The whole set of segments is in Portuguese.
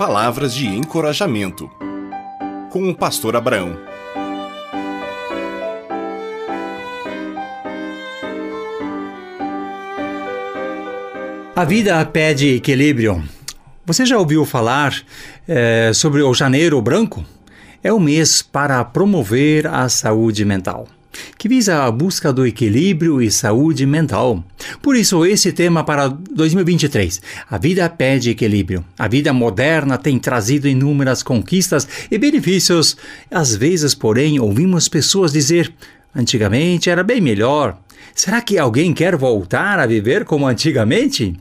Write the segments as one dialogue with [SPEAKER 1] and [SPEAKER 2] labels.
[SPEAKER 1] Palavras de encorajamento. Com o pastor Abraão.
[SPEAKER 2] A vida pede equilíbrio. Você já ouviu falar é, sobre o Janeiro Branco? É o mês para promover a saúde mental que visa a busca do equilíbrio e saúde mental. Por isso, esse tema para 2023. A vida pede equilíbrio. A vida moderna tem trazido inúmeras conquistas e benefícios. Às vezes, porém, ouvimos pessoas dizer: antigamente era bem melhor. Será que alguém quer voltar a viver como antigamente?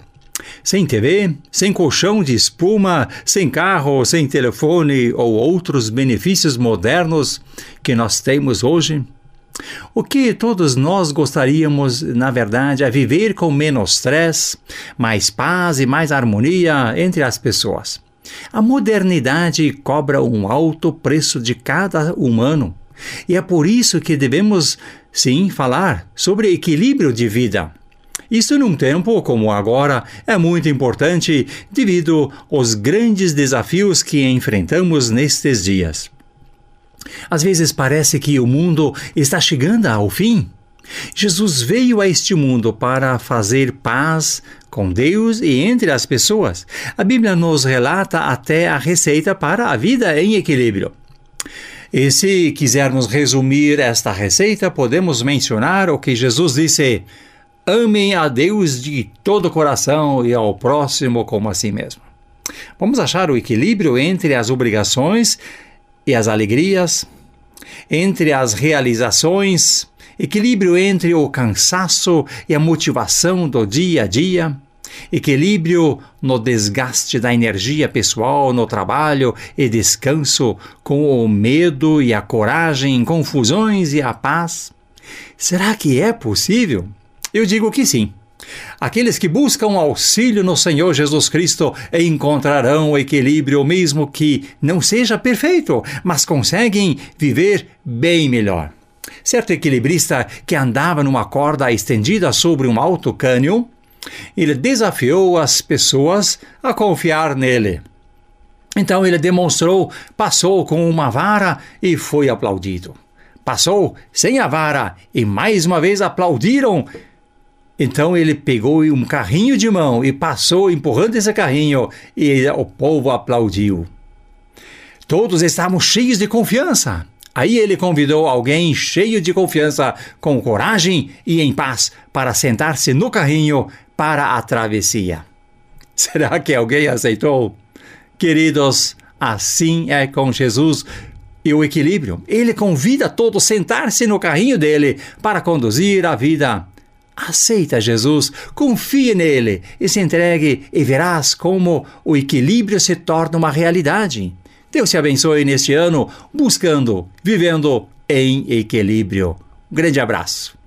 [SPEAKER 2] Sem TV, sem colchão de espuma, sem carro, sem telefone ou outros benefícios modernos que nós temos hoje? O que todos nós gostaríamos, na verdade, é viver com menos stress, mais paz e mais harmonia entre as pessoas. A modernidade cobra um alto preço de cada humano. E é por isso que devemos, sim, falar sobre equilíbrio de vida. Isso num tempo como agora é muito importante devido aos grandes desafios que enfrentamos nestes dias. Às vezes parece que o mundo está chegando ao fim. Jesus veio a este mundo para fazer paz com Deus e entre as pessoas. A Bíblia nos relata até a receita para a vida em equilíbrio. E se quisermos resumir esta receita, podemos mencionar o que Jesus disse: Amem a Deus de todo o coração e ao próximo como a si mesmo. Vamos achar o equilíbrio entre as obrigações e as alegrias, entre as realizações, equilíbrio entre o cansaço e a motivação do dia a dia, equilíbrio no desgaste da energia pessoal no trabalho e descanso com o medo e a coragem, confusões e a paz. Será que é possível? Eu digo que sim. Aqueles que buscam auxílio no Senhor Jesus Cristo encontrarão o equilíbrio, mesmo que não seja perfeito, mas conseguem viver bem melhor. Certo equilibrista que andava numa corda estendida sobre um alto cânion, ele desafiou as pessoas a confiar nele. Então ele demonstrou, passou com uma vara e foi aplaudido. Passou sem a vara e mais uma vez aplaudiram então ele pegou um carrinho de mão e passou empurrando esse carrinho e o povo aplaudiu. Todos estavam cheios de confiança. Aí ele convidou alguém cheio de confiança, com coragem e em paz, para sentar-se no carrinho para a travessia. Será que alguém aceitou? Queridos, assim é com Jesus e o equilíbrio. Ele convida todos a sentar-se no carrinho dele para conduzir a vida Aceita Jesus, confie nele e se entregue e verás como o equilíbrio se torna uma realidade. Deus te abençoe neste ano, buscando, vivendo em equilíbrio. Um grande abraço.